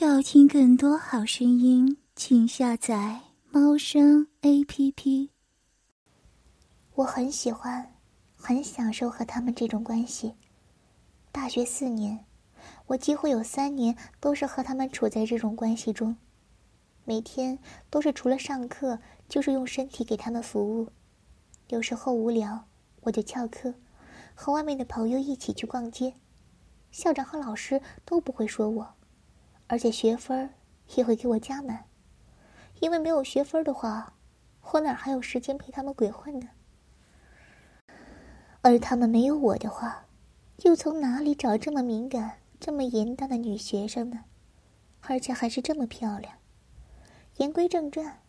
要听更多好声音，请下载猫声 A P P。我很喜欢，很享受和他们这种关系。大学四年，我几乎有三年都是和他们处在这种关系中，每天都是除了上课，就是用身体给他们服务。有时候无聊，我就翘课，和外面的朋友一起去逛街。校长和老师都不会说我。而且学分也会给我加满，因为没有学分的话，我哪还有时间陪他们鬼混呢？而他们没有我的话，又从哪里找这么敏感、这么淫荡的女学生呢？而且还是这么漂亮。言归正传，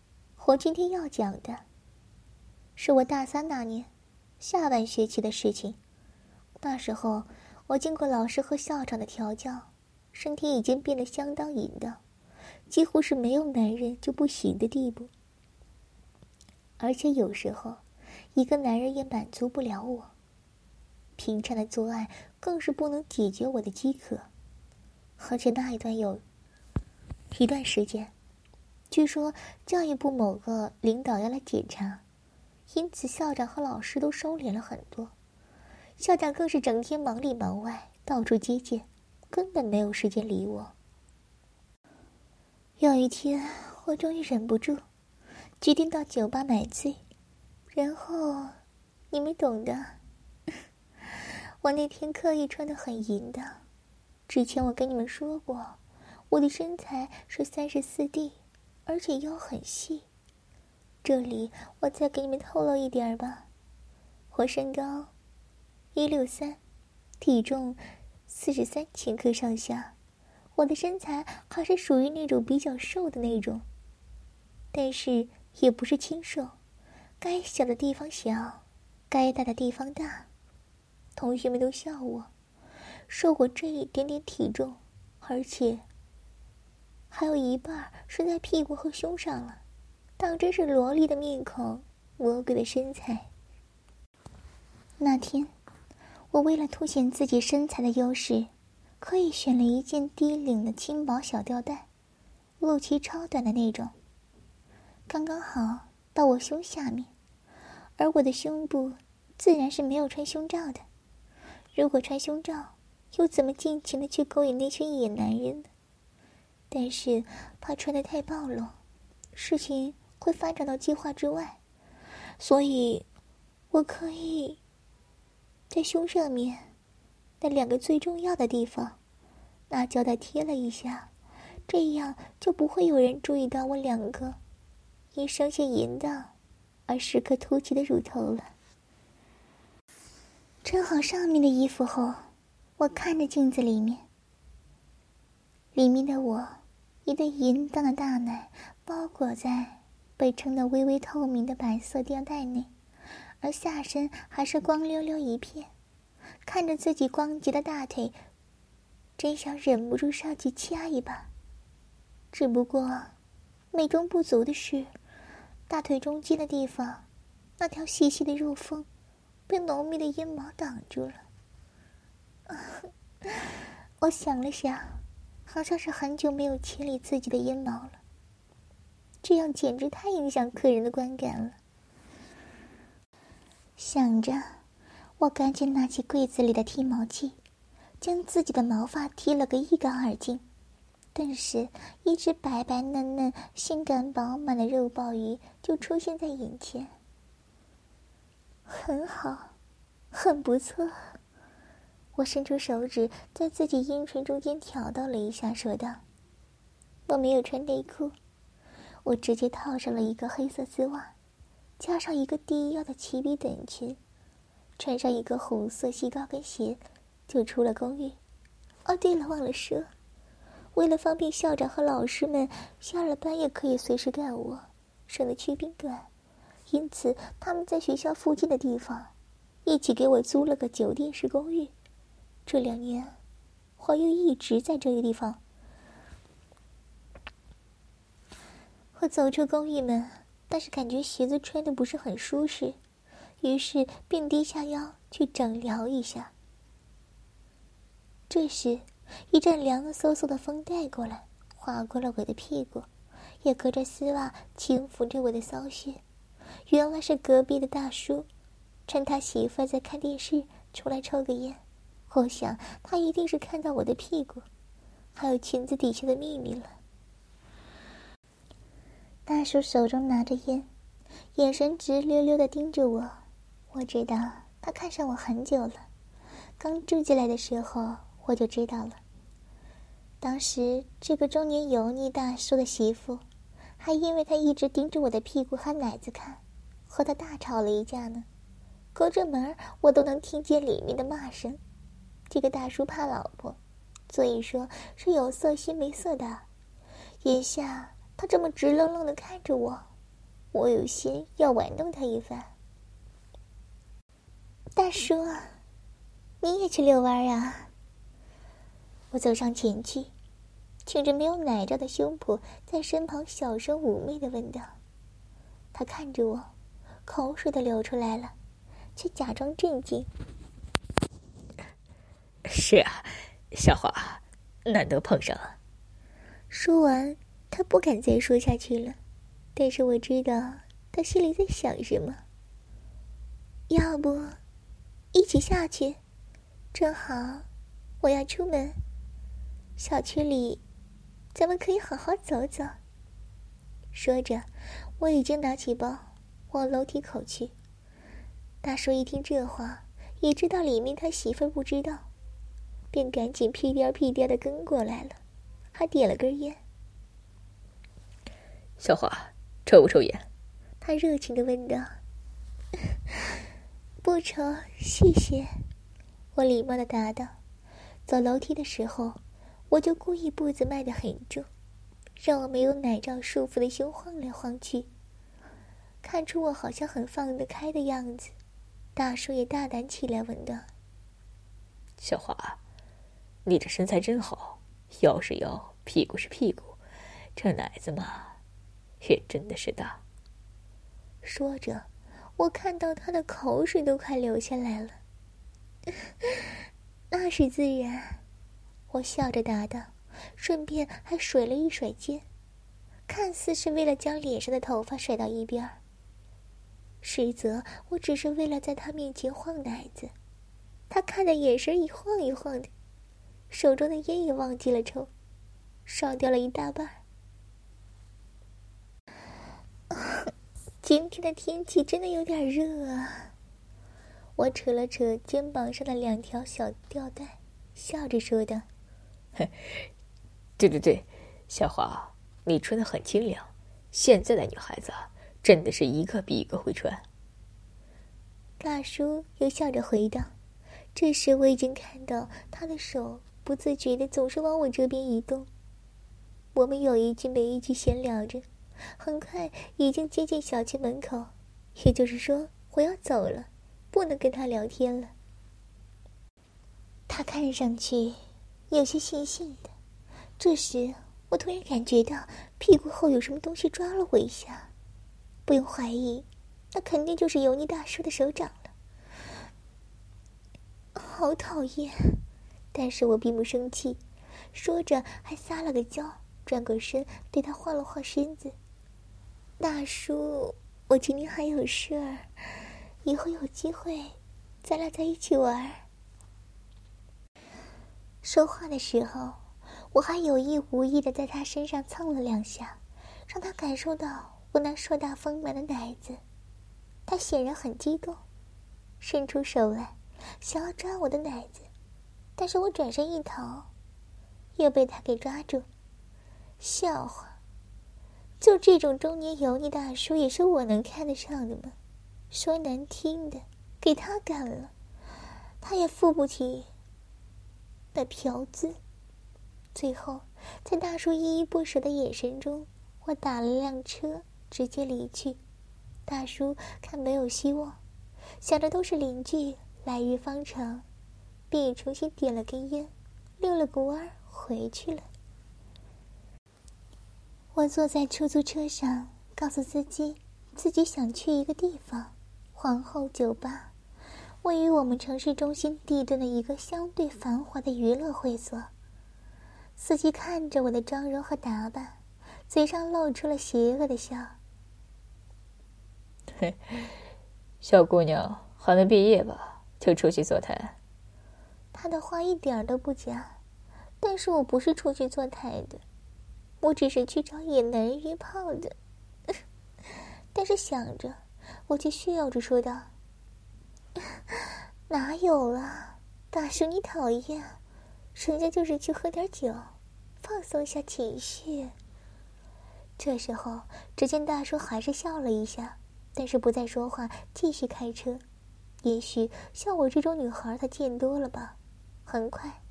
我今天要讲的，是我大三那年下半学期的事情。那时候，我经过老师和校长的调教。身体已经变得相当淫荡，几乎是没有男人就不行的地步。而且有时候，一个男人也满足不了我。平常的做爱更是不能解决我的饥渴。而且那一段有一段时间，据说教育部某个领导要来检查，因此校长和老师都收敛了很多。校长更是整天忙里忙外，到处接见。根本没有时间理我。有一天，我终于忍不住，决定到酒吧买醉，然后，你们懂的。我那天刻意穿的很淫的，之前我跟你们说过，我的身材是三十四 D，而且腰很细。这里我再给你们透露一点吧，我身高一六三，体重。四十三千克上下，我的身材还是属于那种比较瘦的那种，但是也不是清瘦，该小的地方小，该大的地方大。同学们都笑我，说我这一点点体重，而且还有一半是在屁股和胸上了，当真是萝莉的面孔，魔鬼的身材。那天。我为了凸显自己身材的优势，刻意选了一件低领的轻薄小吊带，露脐超短的那种，刚刚好到我胸下面，而我的胸部自然是没有穿胸罩的。如果穿胸罩，又怎么尽情的去勾引那群野男人呢？但是怕穿的太暴露，事情会发展到计划之外，所以，我可以。在胸上面，那两个最重要的地方，拿胶带贴了一下，这样就不会有人注意到我两个因生性淫荡而时刻凸起的乳头了。穿好上面的衣服后，我看着镜子里面，里面的我，一对淫荡的大奶包裹在被撑得微微透明的白色吊带内。而下身还是光溜溜一片，看着自己光洁的大腿，真想忍不住上去掐一把。只不过，美中不足的是，大腿中间的地方，那条细细的肉缝，被浓密的阴毛挡住了。我想了想，好像是很久没有清理自己的阴毛了，这样简直太影响客人的观感了。想着，我赶紧拿起柜子里的剃毛器，将自己的毛发剃了个一干二净。顿时，一只白白嫩嫩、性感饱满的肉鲍鱼就出现在眼前。很好，很不错。我伸出手指，在自己阴唇中间挑逗了一下，说道：“我没有穿内裤，我直接套上了一个黑色丝袜。”加上一个低腰的齐鼻短裙，穿上一个红色细高跟鞋，就出了公寓。哦，对了，忘了说，为了方便校长和老师们下了班也可以随时干我，省得去宾馆，因此他们在学校附近的地方一起给我租了个酒店式公寓。这两年，我又一直在这个地方。我走出公寓门。但是感觉鞋子穿的不是很舒适，于是便低下腰去整疗一下。这时，一阵凉飕飕的风带过来，划过了我的屁股，也隔着丝袜轻抚着我的骚穴。原来是隔壁的大叔，趁他媳妇在看电视，出来抽个烟。我想他一定是看到我的屁股，还有裙子底下的秘密了。大叔手中拿着烟，眼神直溜溜的盯着我。我知道他看上我很久了，刚住进来的时候我就知道了。当时这个中年油腻大叔的媳妇，还因为他一直盯着我的屁股和奶子看，和他大吵了一架呢。隔着门我都能听见里面的骂声。这个大叔怕老婆，所以说是有色心没色的。眼下他这么直愣愣的看着我，我有心要玩弄他一番。大叔，你也去遛弯啊？我走上前去，挺着没有奶罩的胸脯，在身旁小声妩媚的问道。他看着我，口水都流出来了，却假装镇静。是啊，小华，难得碰上。说完，他不敢再说下去了，但是我知道他心里在想什么。要不？一起下去，正好我要出门。小区里，咱们可以好好走走。说着，我已经拿起包往楼梯口去。大叔一听这话，也知道里面他媳妇不知道，便赶紧屁颠屁颠的跟过来了，还点了根烟。小华，抽不抽烟？他热情的问道。不抽，谢谢。我礼貌的答道。走楼梯的时候，我就故意步子迈得很重，让我没有奶罩束缚的胸晃来晃去。看出我好像很放得开的样子，大叔也大胆起来，问道：“小华，你这身材真好，腰是腰，屁股是屁股，这奶子嘛，也真的是大。”说着。我看到他的口水都快流下来了，那是自然。我笑着答道，顺便还甩了一甩肩，看似是为了将脸上的头发甩到一边儿，实则我只是为了在他面前晃奶子。他看的眼神一晃一晃的，手中的烟也忘记了抽，烧掉了一大半。今天的天气真的有点热啊！我扯了扯肩膀上的两条小吊带，笑着说道：“嘿对对对，小华，你穿的很清凉。现在的女孩子真的是一个比一个会穿。”大叔又笑着回道：“这时我已经看到他的手不自觉的总是往我这边移动。我们有一句没一句闲聊着。”很快已经接近小区门口，也就是说我要走了，不能跟他聊天了。他看上去有些悻悻的。这时我突然感觉到屁股后有什么东西抓了我一下，不用怀疑，那肯定就是油腻大叔的手掌了。好讨厌，但是我并不生气，说着还撒了个娇，转过身对他晃了晃身子。大叔，我今天还有事儿，以后有机会，咱俩在一起玩。说话的时候，我还有意无意的在他身上蹭了两下，让他感受到我那硕大丰满的奶子。他显然很激动，伸出手来想要抓我的奶子，但是我转身一逃，又被他给抓住。笑话。就这种中年油腻大叔，也是我能看得上的吗？说难听的，给他干了，他也付不起那嫖资。最后，在大叔依依不舍的眼神中，我打了辆车，直接离去。大叔看没有希望，想着都是邻居，来日方长，便重新点了根烟，溜了个弯儿回去了。我坐在出租车上，告诉司机自己想去一个地方——皇后酒吧，位于我们城市中心地段的一个相对繁华的娱乐会所。司机看着我的妆容和打扮，嘴上露出了邪恶的笑。嘿，小姑娘还没毕业吧？就出去坐台？他的话一点都不假，但是我不是出去坐台的，我只是去找野男人约炮的。但是想着，我却炫耀着说道：“ 哪有啊，大叔你讨厌，人家就是去喝点酒，放松一下情绪。”这时候，只见大叔还是笑了一下，但是不再说话，继续开车。也许像我这种女孩，他见多了吧。很快，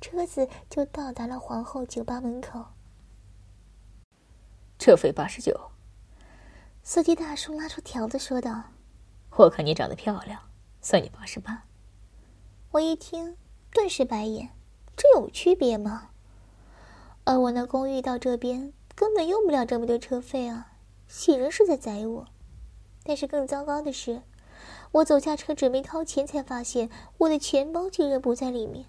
车子就到达了皇后酒吧门口。车费八十九。司机大叔拉出条子说道：“我看你长得漂亮，算你八十八。”我一听，顿时白眼：“这有区别吗？而我那公寓到这边根本用不了这么多车费啊！显然是在宰我。但是更糟糕的是。”我走下车，准备掏钱，才发现我的钱包竟然不在里面。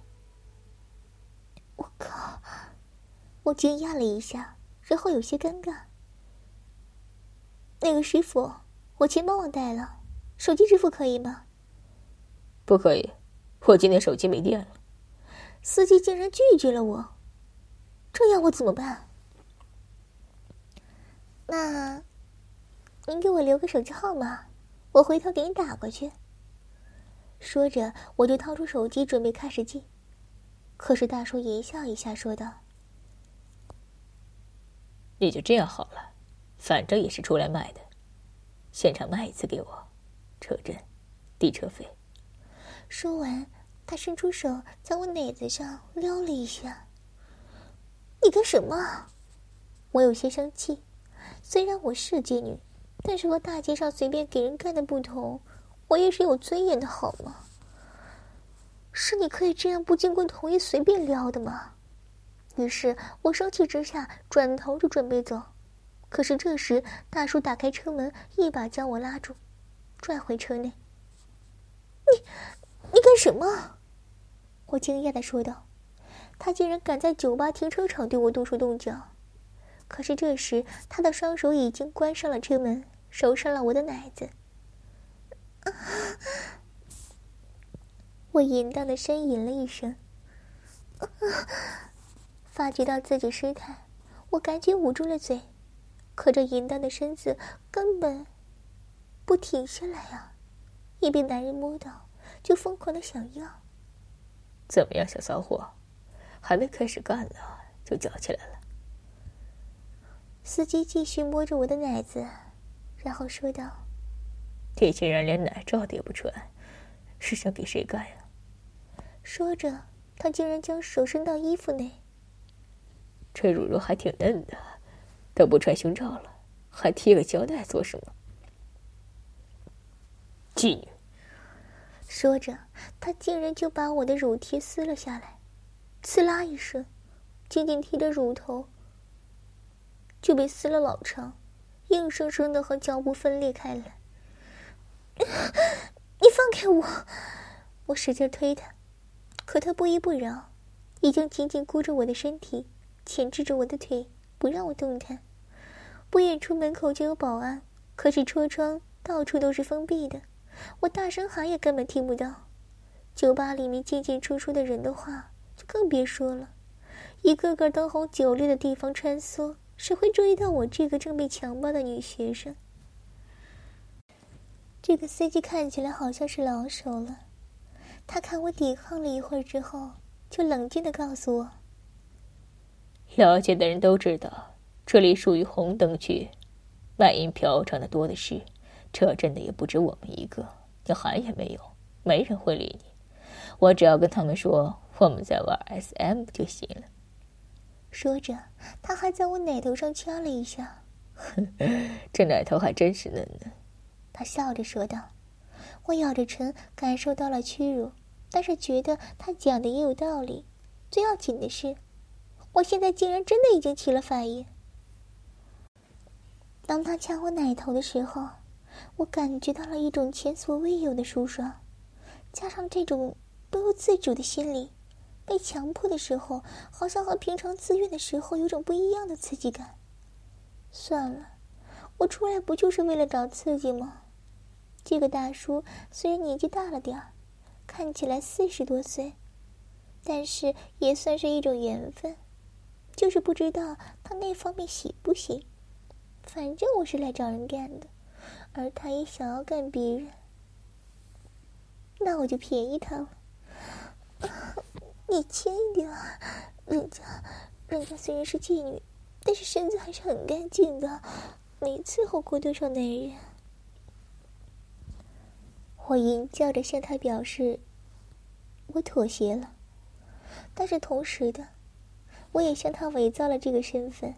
我靠！我惊讶了一下，然后有些尴尬。那个师傅，我钱包忘带了，手机支付可以吗？不可以，我今天手机没电了。司机竟然拒绝了我，这要我怎么办？那，您给我留个手机号码。我回头给你打过去。说着，我就掏出手机准备开始记，可是大叔一笑一下，说道：“你就这样好了，反正也是出来卖的，现场卖一次给我，车震，抵车费。”说完，他伸出手在我奶子上撩了一下。“你干什么？”我有些生气，虽然我是妓女。但是和大街上随便给人干的不同，我也是有尊严的，好吗？是你可以这样不经过同意随便撩的吗？于是我生气之下转头就准备走，可是这时大叔打开车门，一把将我拉住，拽回车内。你，你干什么？我惊讶的说道。他竟然敢在酒吧停车场对我动手动脚。可是这时，他的双手已经关上了车门，揉上了我的奶子。我淫荡的呻吟了一声，发觉到自己失态，我赶紧捂住了嘴。可这淫荡的身子根本不停下来啊！一被男人摸到，就疯狂的想要。怎么样，小骚货？还没开始干呢，就叫起来了。司机继续摸着我的奶子，然后说道：“你竟然连奶罩都不穿，是想给谁干呀？”说着，他竟然将手伸到衣服内。这乳肉还挺嫩的，都不穿胸罩了，还贴个胶带做什么？妓女！说着，他竟然就把我的乳贴撕了下来，刺啦一声，紧紧贴着乳头。就被撕了老长，硬生生的和脚部分裂开来。你放开我！我使劲推他，可他不依不饶，已经紧紧箍着我的身体，钳制着我的腿，不让我动弹。不远处门口就有保安，可是车窗到处都是封闭的，我大声喊也根本听不到。酒吧里面进进出出的人的话就更别说了，一个个灯红酒绿的地方穿梭。谁会注意到我这个正被强暴的女学生？这个司机看起来好像是老手了。他看我抵抗了一会儿之后，就冷静的告诉我：“了解的人都知道，这里属于红灯区，卖淫嫖娼的多的是，这真的也不止我们一个。你喊也没用，没人会理你。我只要跟他们说我们在玩 SM 就行了。”说着，他还在我奶头上掐了一下。这奶头还真是嫩呢。他笑着说道。我咬着唇，感受到了屈辱，但是觉得他讲的也有道理。最要紧的是，我现在竟然真的已经起了反应。当他掐我奶头的时候，我感觉到了一种前所未有的舒爽，加上这种不由自主的心理。被强迫的时候，好像和平常自愿的时候有种不一样的刺激感。算了，我出来不就是为了找刺激吗？这个大叔虽然年纪大了点儿，看起来四十多岁，但是也算是一种缘分。就是不知道他那方面行不行。反正我是来找人干的，而他也想要干别人，那我就便宜他了。你轻一点啊，人家，人家虽然是妓女，但是身子还是很干净的，没伺候过多少男人。我吟叫着向他表示，我妥协了，但是同时的，我也向他伪造了这个身份，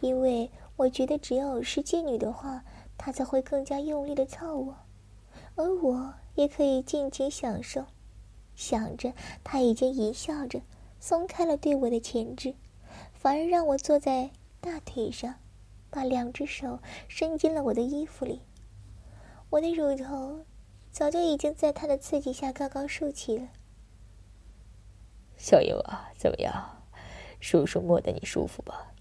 因为我觉得只要是妓女的话，他才会更加用力的操我，而我也可以尽情享受。想着，他已经一笑着松开了对我的钳制，反而让我坐在大腿上，把两只手伸进了我的衣服里，我的乳头。早就已经在他的刺激下高高竖起了。小野娃，怎么样？叔叔摸得你舒服吧？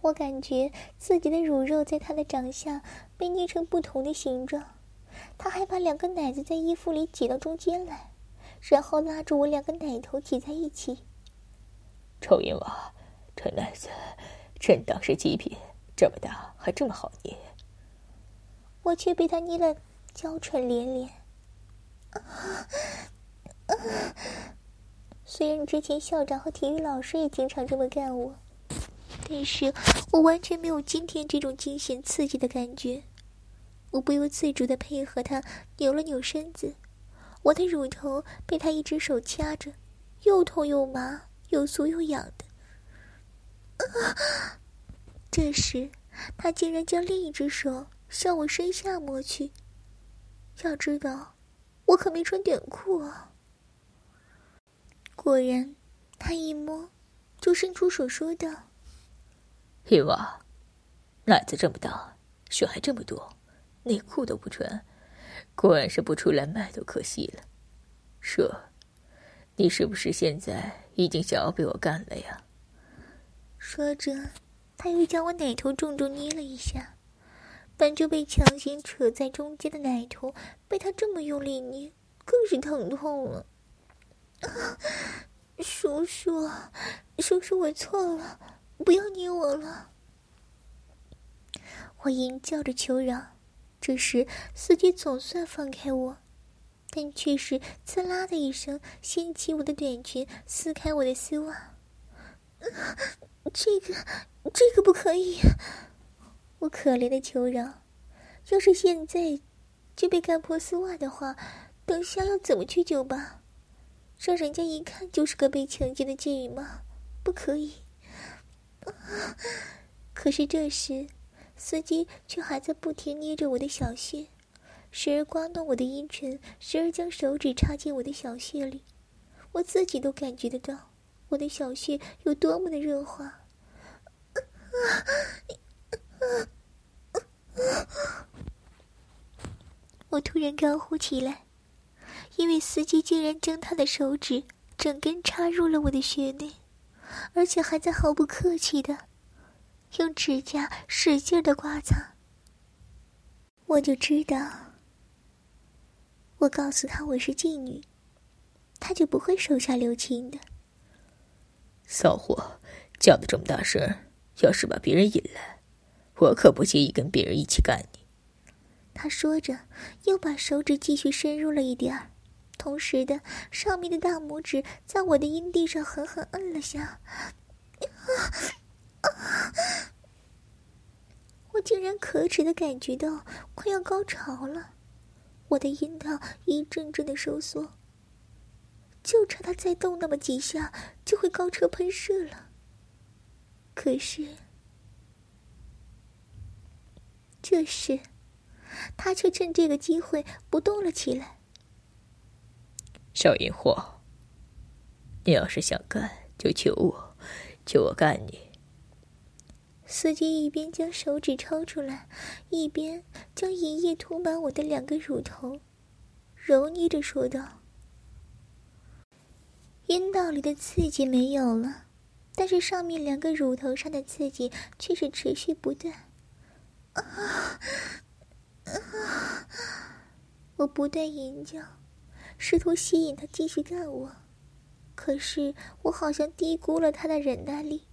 我感觉自己的乳肉在他的掌下被捏成不同的形状，他还把两个奶子在衣服里挤到中间来，然后拉住我两个奶头挤在一起。臭淫娃，这奶子真当是极品，这么大还这么好捏。我却被他捏得娇喘连连。虽然之前校长和体育老师也经常这么干我，但是我完全没有今天这种惊险刺激的感觉。我不由自主的配合他扭了扭身子，我的乳头被他一只手掐着，又痛又麻，又酥又痒的。这时，他竟然将另一只手。向我身下摸去，要知道，我可没穿短裤啊。果然，他一摸，就伸出手说道：“玉娃，奶子这么大，血还这么多，内裤都不穿，果然是不出来卖都可惜了。说，你是不是现在已经想要被我干了呀？”说着，他又将我奶头重重捏了一下。本就被强行扯在中间的奶头，被他这么用力捏，更是疼痛了。叔叔，叔叔，我错了，不要捏我了！我吟叫着求饶。这时，司机总算放开我，但却是刺啦的一声掀起我的短裙，撕开我的丝袜。这个，这个不可以！我可怜的求饶，要是现在就被干破丝袜的话，等下要怎么去酒吧？让人家一看就是个被强奸的妓女吗？不可以。可是这时，司机却还在不停捏着我的小穴，时而刮弄我的阴唇，时而将手指插进我的小穴里。我自己都感觉得到，我的小穴有多么的润滑。我突然高呼起来，因为司机竟然将他的手指整根插入了我的穴内，而且还在毫不客气的用指甲使劲的刮擦。我就知道，我告诉他我是妓女，他就不会手下留情的。骚货，叫的这么大声，要是把别人引来。我可不介意跟别人一起干你。他说着，又把手指继续深入了一点儿，同时的上面的大拇指在我的阴蒂上狠狠摁了下。我竟然可耻的感觉到快要高潮了，我的阴道一阵阵的收缩，就差他再动那么几下，就会高车喷射了。可是。这时，他却趁这个机会不动了起来。小淫货，你要是想干，就求我，求我干你。司机一边将手指抽出来，一边将银液涂满我的两个乳头，揉捏着说道：“阴道里的刺激没有了，但是上面两个乳头上的刺激却是持续不断。啊啊！我不断吟叫，试图吸引他继续干我，可是我好像低估了他的忍耐力。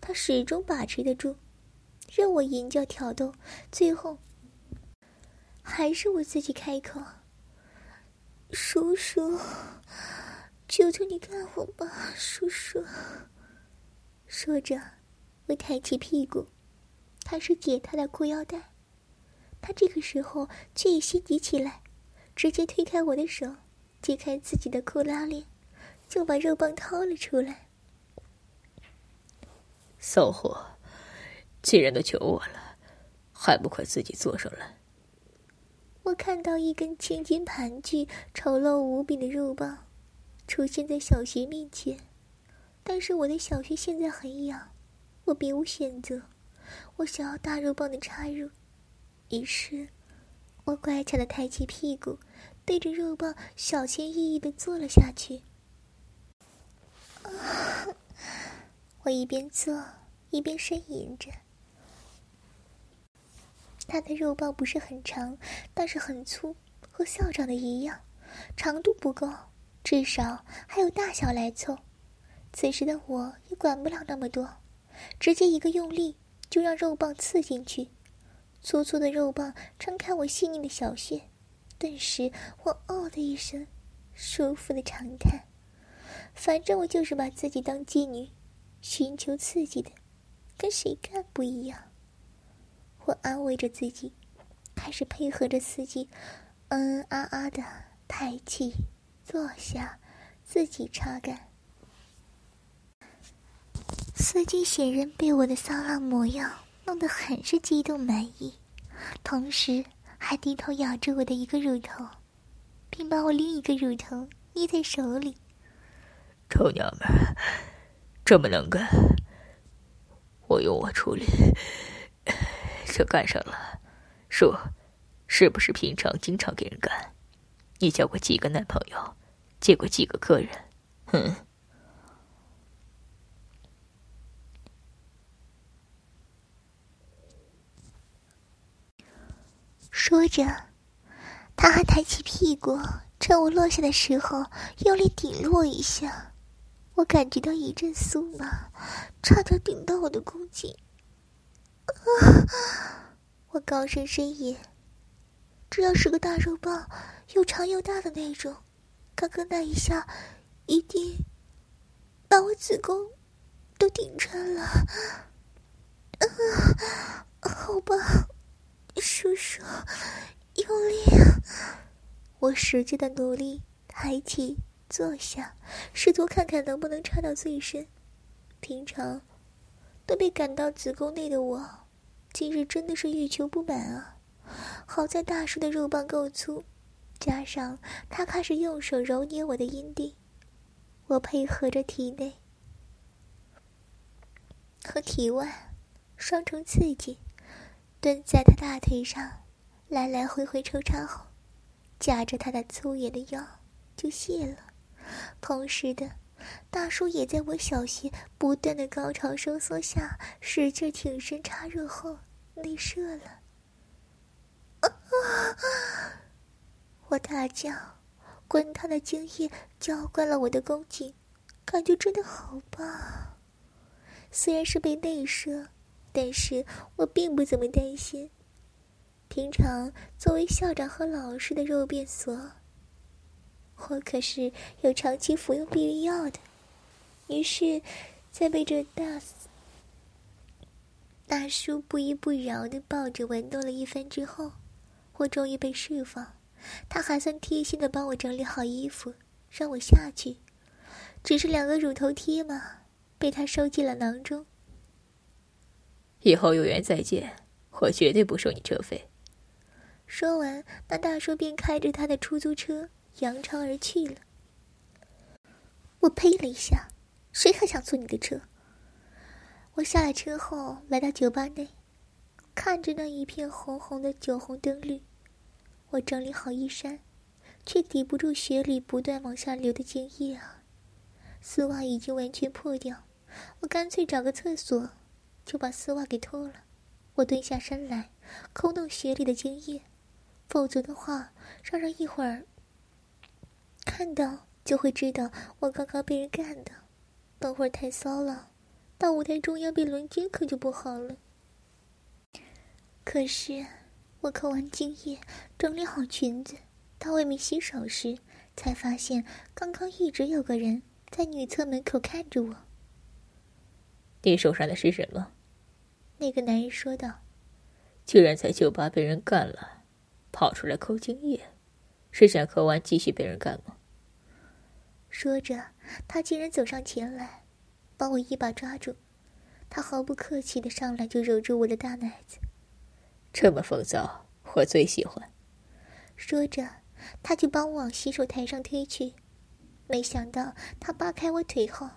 他始终把持得住，任我吟叫挑逗，最后还是我自己开口：“叔叔。”求求你干我吧，叔叔！说着，我抬起屁股，开始解他的裤腰带。他这个时候却也心急起来，直接推开我的手，解开自己的裤拉链，就把肉棒掏了出来。骚货，既然都求我了，还不快自己坐上来？我看到一根青筋盘踞、丑陋无比的肉棒。出现在小穴面前，但是我的小穴现在很痒，我别无选择，我想要大肉棒的插入，于是，我乖巧的抬起屁股，对着肉棒小心翼翼的坐了下去。我一边做一边呻吟着，他的肉棒不是很长，但是很粗，和校长的一样，长度不够。至少还有大小来凑，此时的我也管不了那么多，直接一个用力就让肉棒刺进去，粗粗的肉棒撑开我细腻的小穴，顿时我哦的一声，舒服的长叹。反正我就是把自己当妓女，寻求刺激的，跟谁干不一样。我安慰着自己，开始配合着司机，嗯嗯啊啊的抬气。坐下，自己擦干。司机显然被我的骚浪模样弄得很是激动满意，同时还低头咬着我的一个乳头，并把我另一个乳头捏在手里。臭娘们，这么能干，我用我处理，就干上了。说，是不是平常经常给人干？你交过几个男朋友，见过几个客人？哼！说着，他还抬起屁股，趁我落下的时候用力顶了我一下。我感觉到一阵酥麻，差点顶到我的宫颈。啊！我高声呻吟。这要是个大肉棒，又长又大的那种，刚刚那一下，一定把我子宫都顶穿了。啊，好吧，叔叔，用力啊！我使劲的努力抬起、坐下，试图看看能不能插到最深。平常都被赶到子宫内的我，今日真的是欲求不满啊！好在大叔的肉棒够粗，加上他开始用手揉捏我的阴蒂，我配合着体内和体外双重刺激，蹲在他大腿上，来来回回抽插后，夹着他的粗野的腰就泄了。同时的，大叔也在我小穴不断的高潮收缩下，使劲挺身插入后内射了。我大叫，滚烫的精液浇灌了我的宫颈，感觉真的好棒。虽然是被内射，但是我并不怎么担心。平常作为校长和老师的肉便所，我可是有长期服用避孕药的。于是，在被这大大叔不依不饶的抱着玩弄了一番之后。我终于被释放，他还算贴心的帮我整理好衣服，让我下去。只是两个乳头贴嘛，被他收进了囊中。以后有缘再见，我绝对不收你车费。说完，那大叔便开着他的出租车扬长而去了。我呸了一下，谁还想坐你的车？我下了车后，来到酒吧内。看着那一片红红的酒红灯绿，我整理好衣衫，却抵不住血里不断往下流的精液啊！丝袜已经完全破掉，我干脆找个厕所，就把丝袜给脱了。我蹲下身来，抠弄鞋里的精液，否则的话，让人一会儿看到就会知道我刚刚被人干的。等会儿太骚了，到舞台中央被轮奸可就不好了。可是，我抠完精液，整理好裙子，到外面洗手时，才发现刚刚一直有个人在女厕门口看着我。你手上的是什么？那个男人说道：“居然在酒吧被人干了，跑出来抠精液，是想喝完继续被人干吗？”说着，他竟然走上前来，把我一把抓住。他毫不客气的上来就揉住我的大奶子。这么风骚，我最喜欢。说着，他就把我往洗手台上推去。没想到他扒开我腿后，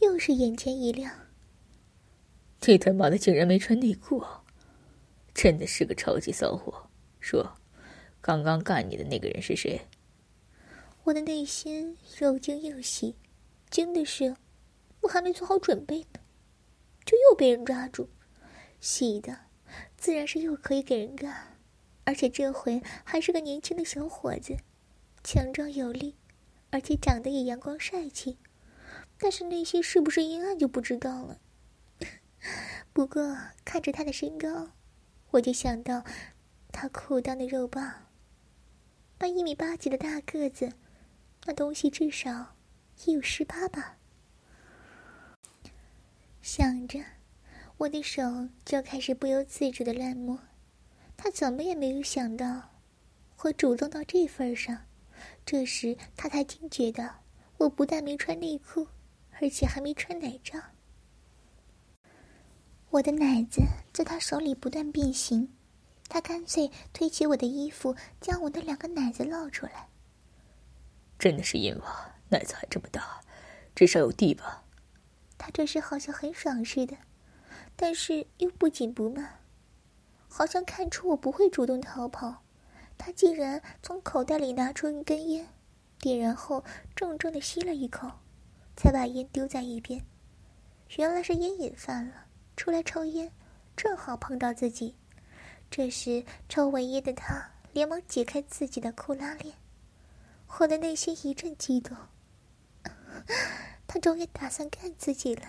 又是眼前一亮。你他妈的竟然没穿内裤，真的是个超级骚货！说，刚刚干你的那个人是谁？我的内心又惊又喜，惊的是，我还没做好准备呢，就又被人抓住；喜的。自然是又可以给人干，而且这回还是个年轻的小伙子，强壮有力，而且长得也阳光帅气。但是内心是不是阴暗就不知道了。不过看着他的身高，我就想到他裤裆的肉棒。那一米八几的大个子，那东西至少也有十八吧。想着。我的手就开始不由自主的乱摸，他怎么也没有想到，会主动到这份上。这时他才惊觉到，我不但没穿内裤，而且还没穿奶罩。我的奶子在他手里不断变形，他干脆推起我的衣服，将我的两个奶子露出来。真的是淫娃，奶子还这么大，至少有地吧？他这时好像很爽似的。但是又不紧不慢，好像看出我不会主动逃跑，他竟然从口袋里拿出一根烟，点燃后重重的吸了一口，才把烟丢在一边。原来是烟瘾犯了，出来抽烟，正好碰到自己。这时抽完烟的他连忙解开自己的裤拉链，我的内心一阵激动，他终于打算干自己了。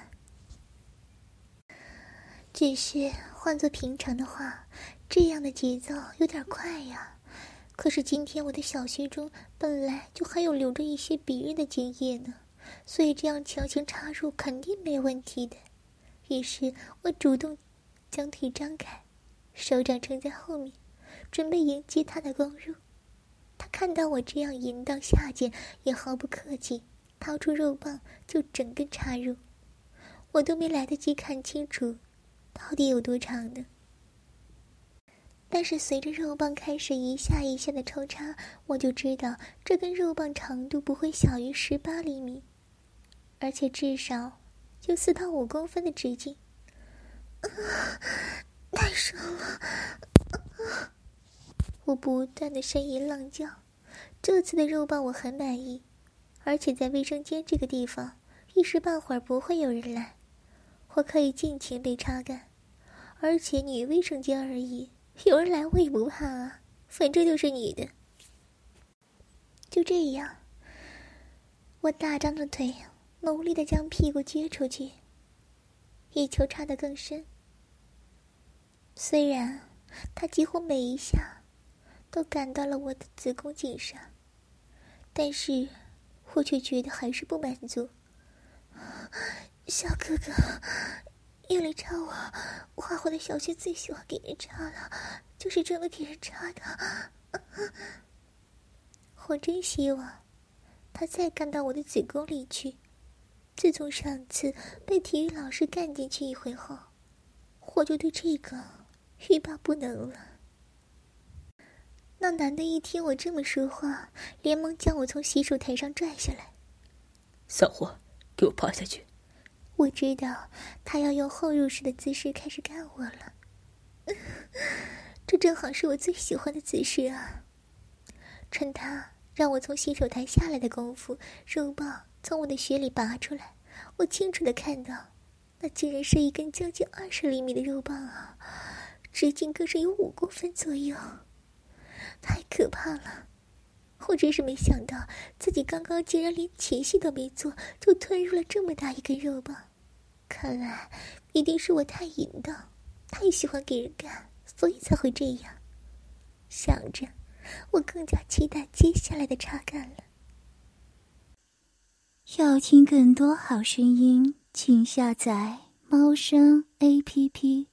只是换做平常的话，这样的节奏有点快呀。可是今天我的小穴中本来就还有留着一些别人的精液呢，所以这样强行插入肯定没问题的。于是我主动将腿张开，手掌撑在后面，准备迎接他的攻入。他看到我这样淫荡下贱，也毫不客气，掏出肉棒就整根插入，我都没来得及看清楚。到底有多长呢？但是随着肉棒开始一下一下的抽插，我就知道这根肉棒长度不会小于十八厘米，而且至少有四到五公分的直径。太爽了！我不断的呻吟浪叫。这次的肉棒我很满意，而且在卫生间这个地方，一时半会儿不会有人来。我可以尽情被插干，而且女卫生间而已，有人来我也不怕啊，反正就是女的。就这样，我大张着腿，努力的将屁股撅出去，以求插得更深。虽然他几乎每一下都赶到了我的子宫颈上，但是我却觉得还是不满足。小哥哥，用力插我！花花的小穴最喜欢给人插了，就是这么给人插的。我真希望他再干到我的子宫里去。自从上次被体育老师干进去一回后，我就对这个欲罢不能了。那男的一听我这么说话，连忙将我从洗手台上拽下来。散货，给我趴下去！我知道他要用后入式的姿势开始干我了，这正好是我最喜欢的姿势啊！趁他让我从洗手台下来的功夫，肉棒从我的血里拔出来，我清楚的看到，那竟然是一根将近二十厘米的肉棒啊，直径更是有五公分左右，太可怕了！我真是没想到，自己刚刚竟然连前戏都没做，就吞入了这么大一根肉棒。看来一定是我太淫荡，太喜欢给人干，所以才会这样。想着，我更加期待接下来的查干了。要听更多好声音，请下载猫声 A P P。